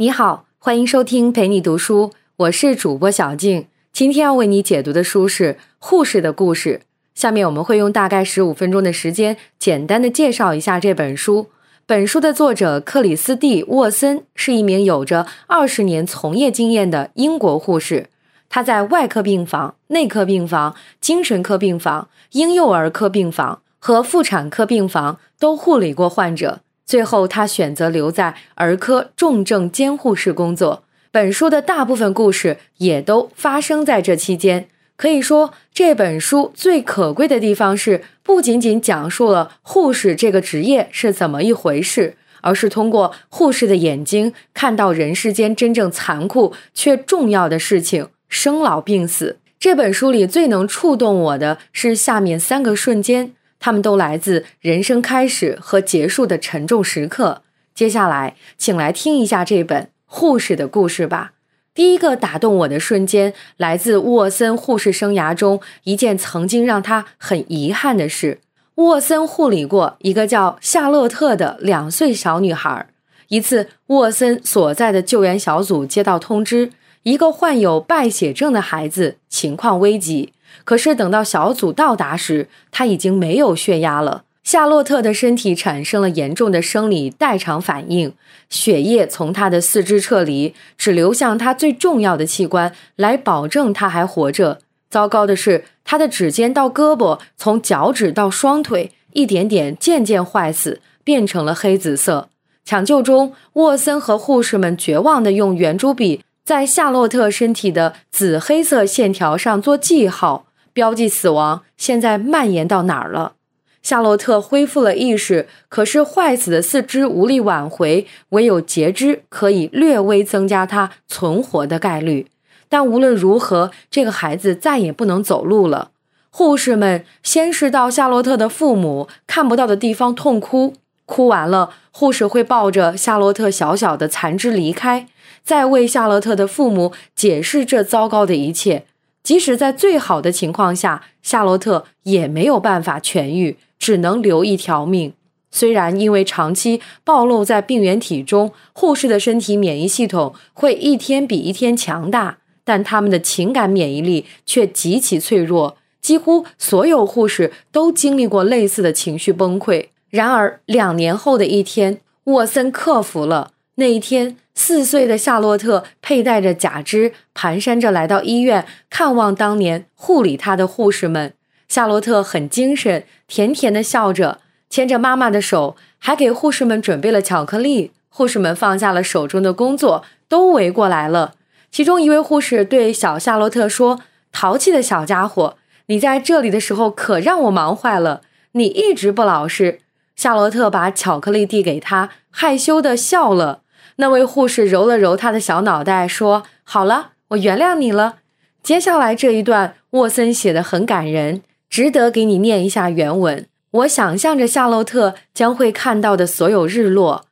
你好，欢迎收听陪你读书，我是主播小静。今天要为你解读的书是《护士的故事》。下面我们会用大概十五分钟的时间，简单的介绍一下这本书。本书的作者克里斯蒂·沃森是一名有着二十年从业经验的英国护士。他在外科病房、内科病房、精神科病房、婴幼儿科病房和妇产科病房都护理过患者。最后，他选择留在儿科重症监护室工作。本书的大部分故事也都发生在这期间。可以说，这本书最可贵的地方是，不仅仅讲述了护士这个职业是怎么一回事，而是通过护士的眼睛看到人世间真正残酷却重要的事情——生老病死。这本书里最能触动我的是下面三个瞬间。他们都来自人生开始和结束的沉重时刻。接下来，请来听一下这本护士的故事吧。第一个打动我的瞬间，来自沃森护士生涯中一件曾经让他很遗憾的事。沃森护理过一个叫夏洛特的两岁小女孩。一次，沃森所在的救援小组接到通知，一个患有败血症的孩子情况危急。可是等到小组到达时，他已经没有血压了。夏洛特的身体产生了严重的生理代偿反应，血液从他的四肢撤离，只流向他最重要的器官，来保证他还活着。糟糕的是，他的指尖到胳膊，从脚趾到双腿，一点点渐渐坏死，变成了黑紫色。抢救中，沃森和护士们绝望地用圆珠笔。在夏洛特身体的紫黑色线条上做记号，标记死亡。现在蔓延到哪儿了？夏洛特恢复了意识，可是坏死的四肢无力挽回，唯有截肢可以略微增加他存活的概率。但无论如何，这个孩子再也不能走路了。护士们先是到夏洛特的父母看不到的地方痛哭，哭完了，护士会抱着夏洛特小小的残肢离开。再为夏洛特的父母解释这糟糕的一切，即使在最好的情况下，夏洛特也没有办法痊愈，只能留一条命。虽然因为长期暴露在病原体中，护士的身体免疫系统会一天比一天强大，但他们的情感免疫力却极其脆弱。几乎所有护士都经历过类似的情绪崩溃。然而，两年后的一天，沃森克服了那一天。四岁的夏洛特佩戴着假肢，蹒跚着来到医院看望当年护理他的护士们。夏洛特很精神，甜甜的笑着，牵着妈妈的手，还给护士们准备了巧克力。护士们放下了手中的工作，都围过来了。其中一位护士对小夏洛特说：“淘气的小家伙，你在这里的时候可让我忙坏了。你一直不老实。”夏洛特把巧克力递给他，害羞的笑了。那位护士揉了揉他的小脑袋，说：“好了，我原谅你了。”接下来这一段，沃森写的很感人，值得给你念一下原文。我想象着夏洛特将会看到的所有日落，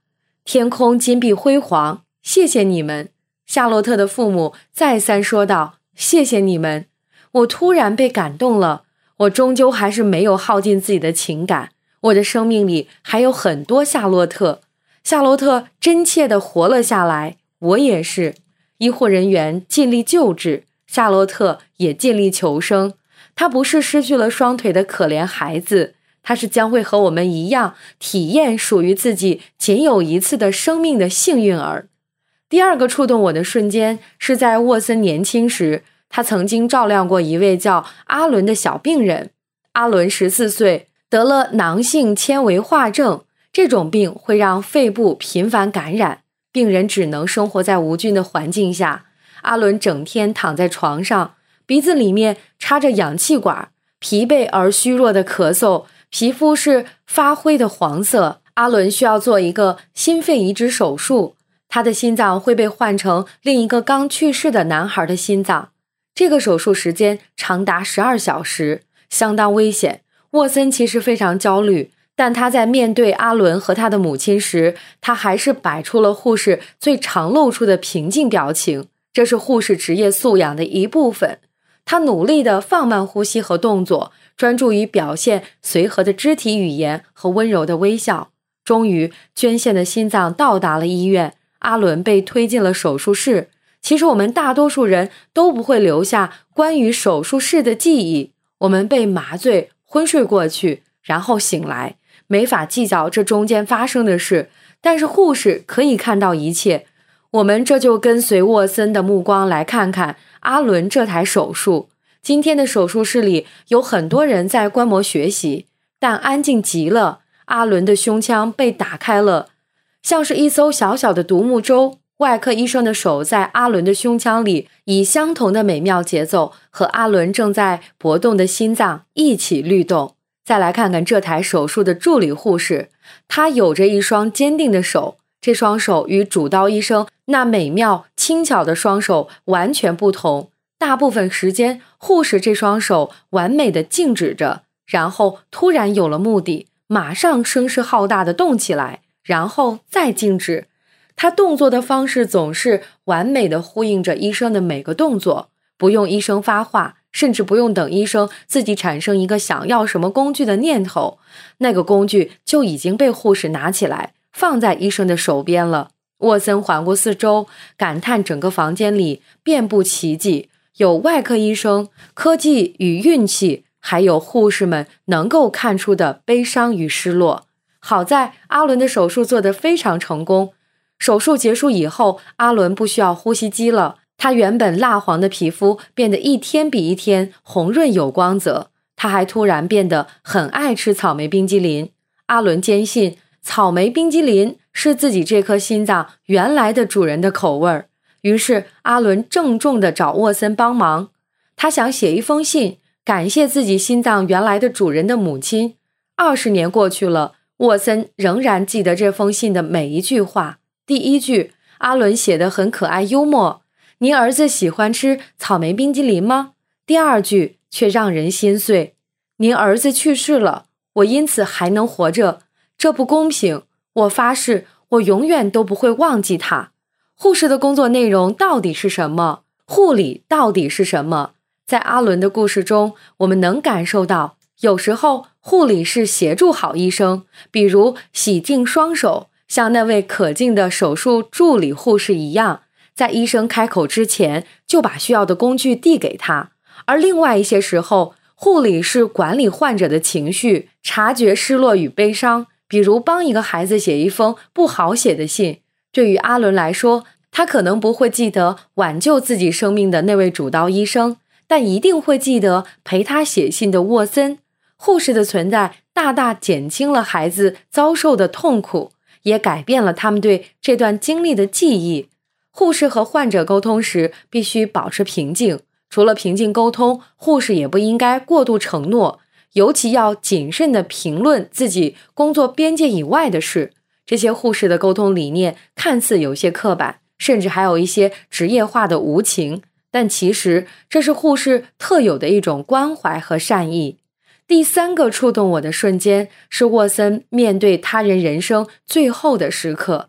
天空金碧辉煌。谢谢你们，夏洛特的父母再三说道：“谢谢你们。”我突然被感动了。我终究还是没有耗尽自己的情感，我的生命里还有很多夏洛特。夏洛特真切地活了下来，我也是。医护人员尽力救治，夏洛特也尽力求生。他不是失去了双腿的可怜孩子，他是将会和我们一样体验属于自己仅有一次的生命的幸运儿。第二个触动我的瞬间是在沃森年轻时，他曾经照料过一位叫阿伦的小病人。阿伦十四岁，得了囊性纤维化症。这种病会让肺部频繁感染，病人只能生活在无菌的环境下。阿伦整天躺在床上，鼻子里面插着氧气管，疲惫而虚弱的咳嗽，皮肤是发灰的黄色。阿伦需要做一个心肺移植手术，他的心脏会被换成另一个刚去世的男孩的心脏。这个手术时间长达十二小时，相当危险。沃森其实非常焦虑。但他在面对阿伦和他的母亲时，他还是摆出了护士最常露出的平静表情。这是护士职业素养的一部分。他努力地放慢呼吸和动作，专注于表现随和的肢体语言和温柔的微笑。终于，捐献的心脏到达了医院。阿伦被推进了手术室。其实我们大多数人都不会留下关于手术室的记忆，我们被麻醉昏睡过去，然后醒来，没法计较这中间发生的事。但是护士可以看到一切。我们这就跟随沃森的目光来看看阿伦这台手术。今天的手术室里有很多人在观摩学习，但安静极了。阿伦的胸腔被打开了，像是一艘小小的独木舟。外科医生的手在阿伦的胸腔里，以相同的美妙节奏和阿伦正在搏动的心脏一起律动。再来看看这台手术的助理护士，她有着一双坚定的手，这双手与主刀医生那美妙轻巧的双手完全不同。大部分时间，护士这双手完美的静止着，然后突然有了目的，马上声势浩大的动起来，然后再静止。他动作的方式总是完美的呼应着医生的每个动作，不用医生发话，甚至不用等医生自己产生一个想要什么工具的念头，那个工具就已经被护士拿起来放在医生的手边了。沃森环顾四周，感叹整个房间里遍布奇迹，有外科医生、科技与运气，还有护士们能够看出的悲伤与失落。好在阿伦的手术做得非常成功。手术结束以后，阿伦不需要呼吸机了。他原本蜡黄的皮肤变得一天比一天红润有光泽。他还突然变得很爱吃草莓冰激凌。阿伦坚信草莓冰激凌是自己这颗心脏原来的主人的口味儿。于是，阿伦郑重地找沃森帮忙。他想写一封信，感谢自己心脏原来的主人的母亲。二十年过去了，沃森仍然记得这封信的每一句话。第一句，阿伦写的很可爱幽默。您儿子喜欢吃草莓冰激凌吗？第二句却让人心碎。您儿子去世了，我因此还能活着，这不公平。我发誓，我永远都不会忘记他。护士的工作内容到底是什么？护理到底是什么？在阿伦的故事中，我们能感受到，有时候护理是协助好医生，比如洗净双手。像那位可敬的手术助理护士一样，在医生开口之前就把需要的工具递给他。而另外一些时候，护理是管理患者的情绪，察觉失落与悲伤，比如帮一个孩子写一封不好写的信。对于阿伦来说，他可能不会记得挽救自己生命的那位主刀医生，但一定会记得陪他写信的沃森。护士的存在大大减轻了孩子遭受的痛苦。也改变了他们对这段经历的记忆。护士和患者沟通时必须保持平静，除了平静沟通，护士也不应该过度承诺，尤其要谨慎地评论自己工作边界以外的事。这些护士的沟通理念看似有些刻板，甚至还有一些职业化的无情，但其实这是护士特有的一种关怀和善意。第三个触动我的瞬间是沃森面对他人人生最后的时刻。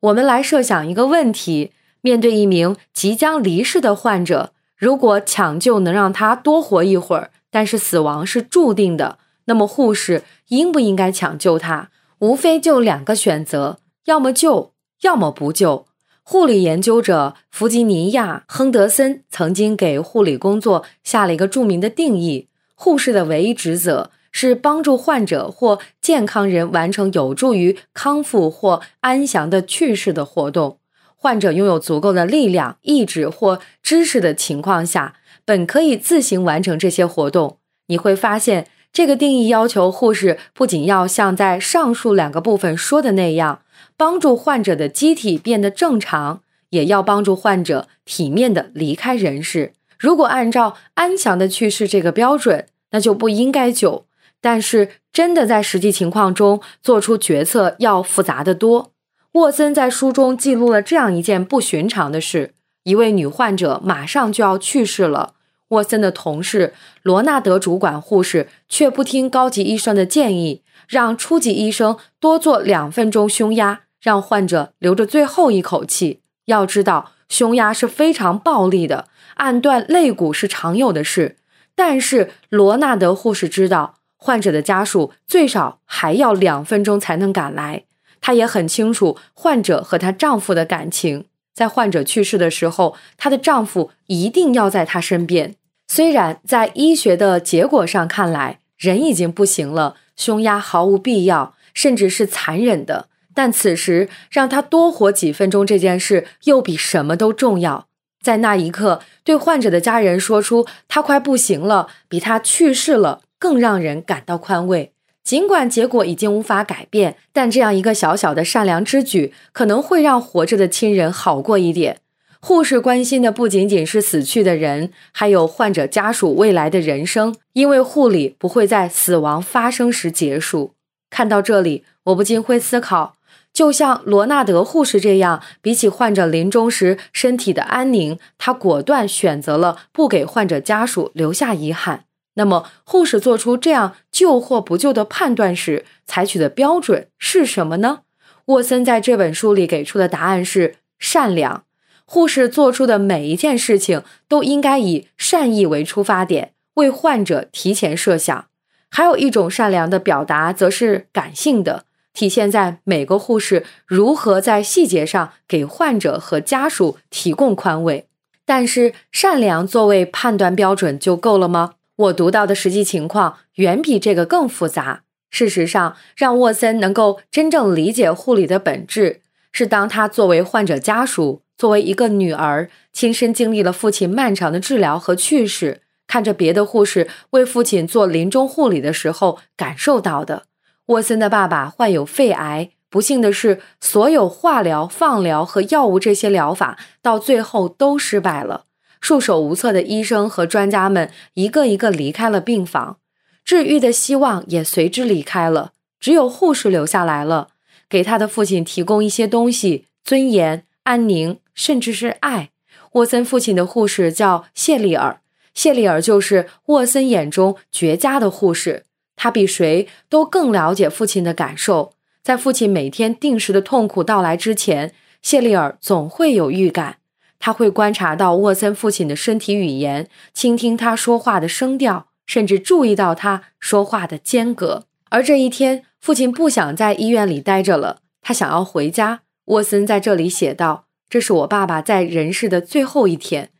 我们来设想一个问题：面对一名即将离世的患者，如果抢救能让他多活一会儿，但是死亡是注定的，那么护士应不应该抢救他？无非就两个选择：要么救，要么不救。护理研究者弗吉尼亚·亨德森曾经给护理工作下了一个著名的定义。护士的唯一职责是帮助患者或健康人完成有助于康复或安详的去世的活动。患者拥有足够的力量、意志或知识的情况下，本可以自行完成这些活动。你会发现，这个定义要求护士不仅要像在上述两个部分说的那样，帮助患者的机体变得正常，也要帮助患者体面的离开人世。如果按照安详的去世这个标准，那就不应该救。但是，真的在实际情况中做出决策要复杂的多。沃森在书中记录了这样一件不寻常的事：一位女患者马上就要去世了，沃森的同事罗纳德主管护士却不听高级医生的建议，让初级医生多做两分钟胸压，让患者留着最后一口气。要知道，胸压是非常暴力的。按断肋骨是常有的事，但是罗纳德护士知道患者的家属最少还要两分钟才能赶来。她也很清楚患者和她丈夫的感情。在患者去世的时候，她的丈夫一定要在她身边。虽然在医学的结果上看来，人已经不行了，胸压毫无必要，甚至是残忍的，但此时让他多活几分钟这件事，又比什么都重要。在那一刻，对患者的家人说出他快不行了，比他去世了更让人感到宽慰。尽管结果已经无法改变，但这样一个小小的善良之举，可能会让活着的亲人好过一点。护士关心的不仅仅是死去的人，还有患者家属未来的人生，因为护理不会在死亡发生时结束。看到这里，我不禁会思考，就像罗纳德护士这样，比起患者临终时身体的安宁，他果断选择了不给患者家属留下遗憾。那么，护士做出这样救或不救的判断时，采取的标准是什么呢？沃森在这本书里给出的答案是善良。护士做出的每一件事情都应该以善意为出发点，为患者提前设想。还有一种善良的表达，则是感性的，体现在每个护士如何在细节上给患者和家属提供宽慰。但是，善良作为判断标准就够了吗？我读到的实际情况远比这个更复杂。事实上，让沃森能够真正理解护理的本质，是当他作为患者家属，作为一个女儿，亲身经历了父亲漫长的治疗和去世，看着别的护士为父亲做临终护理的时候感受到的。沃森的爸爸患有肺癌，不幸的是，所有化疗、放疗和药物这些疗法到最后都失败了。束手无策的医生和专家们一个一个离开了病房，治愈的希望也随之离开了。只有护士留下来了，给他的父亲提供一些东西：尊严、安宁，甚至是爱。沃森父亲的护士叫谢丽尔，谢丽尔就是沃森眼中绝佳的护士。他比谁都更了解父亲的感受，在父亲每天定时的痛苦到来之前，谢丽尔总会有预感。他会观察到沃森父亲的身体语言，倾听他说话的声调，甚至注意到他说话的间隔。而这一天，父亲不想在医院里待着了，他想要回家。沃森在这里写道：“这是我爸爸在人世的最后一天。”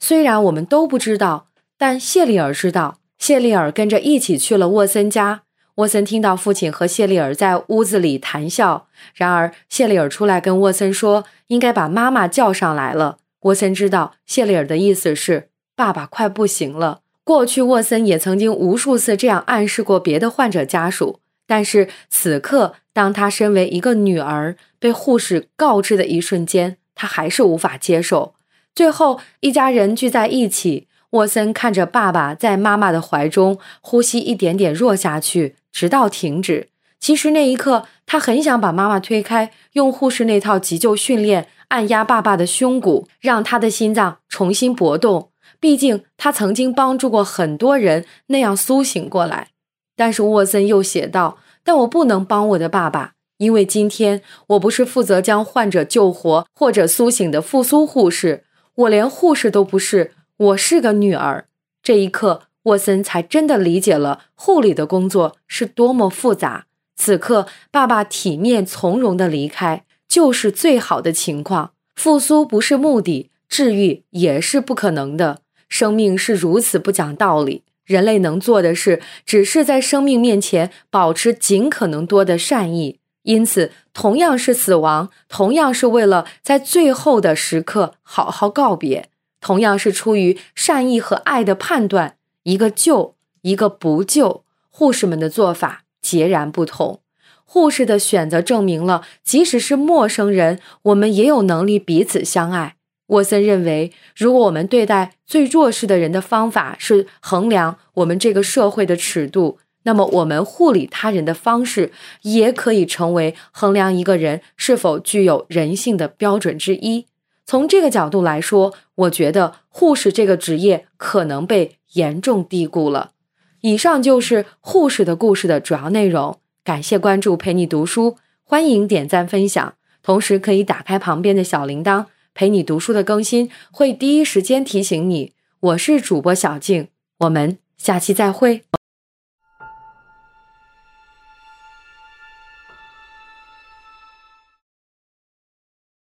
虽然我们都不知道，但谢丽尔知道。谢丽尔跟着一起去了沃森家。沃森听到父亲和谢丽尔在屋子里谈笑。然而，谢丽尔出来跟沃森说：“应该把妈妈叫上来了。”沃森知道谢丽尔的意思是爸爸快不行了。过去，沃森也曾经无数次这样暗示过别的患者家属，但是此刻，当他身为一个女儿被护士告知的一瞬间，他还是无法接受。最后，一家人聚在一起，沃森看着爸爸在妈妈的怀中，呼吸一点点弱下去，直到停止。其实那一刻，他很想把妈妈推开，用护士那套急救训练。按压爸爸的胸骨，让他的心脏重新搏动。毕竟他曾经帮助过很多人那样苏醒过来。但是沃森又写道：“但我不能帮我的爸爸，因为今天我不是负责将患者救活或者苏醒的复苏护士，我连护士都不是，我是个女儿。”这一刻，沃森才真的理解了护理的工作是多么复杂。此刻，爸爸体面从容的离开。就是最好的情况。复苏不是目的，治愈也是不可能的。生命是如此不讲道理。人类能做的是，只是在生命面前保持尽可能多的善意。因此，同样是死亡，同样是为了在最后的时刻好好告别，同样是出于善意和爱的判断，一个救，一个不救，护士们的做法截然不同。护士的选择证明了，即使是陌生人，我们也有能力彼此相爱。沃森认为，如果我们对待最弱势的人的方法是衡量我们这个社会的尺度，那么我们护理他人的方式也可以成为衡量一个人是否具有人性的标准之一。从这个角度来说，我觉得护士这个职业可能被严重低估了。以上就是护士的故事的主要内容。感谢关注，陪你读书，欢迎点赞分享，同时可以打开旁边的小铃铛，陪你读书的更新会第一时间提醒你。我是主播小静，我们下期再会。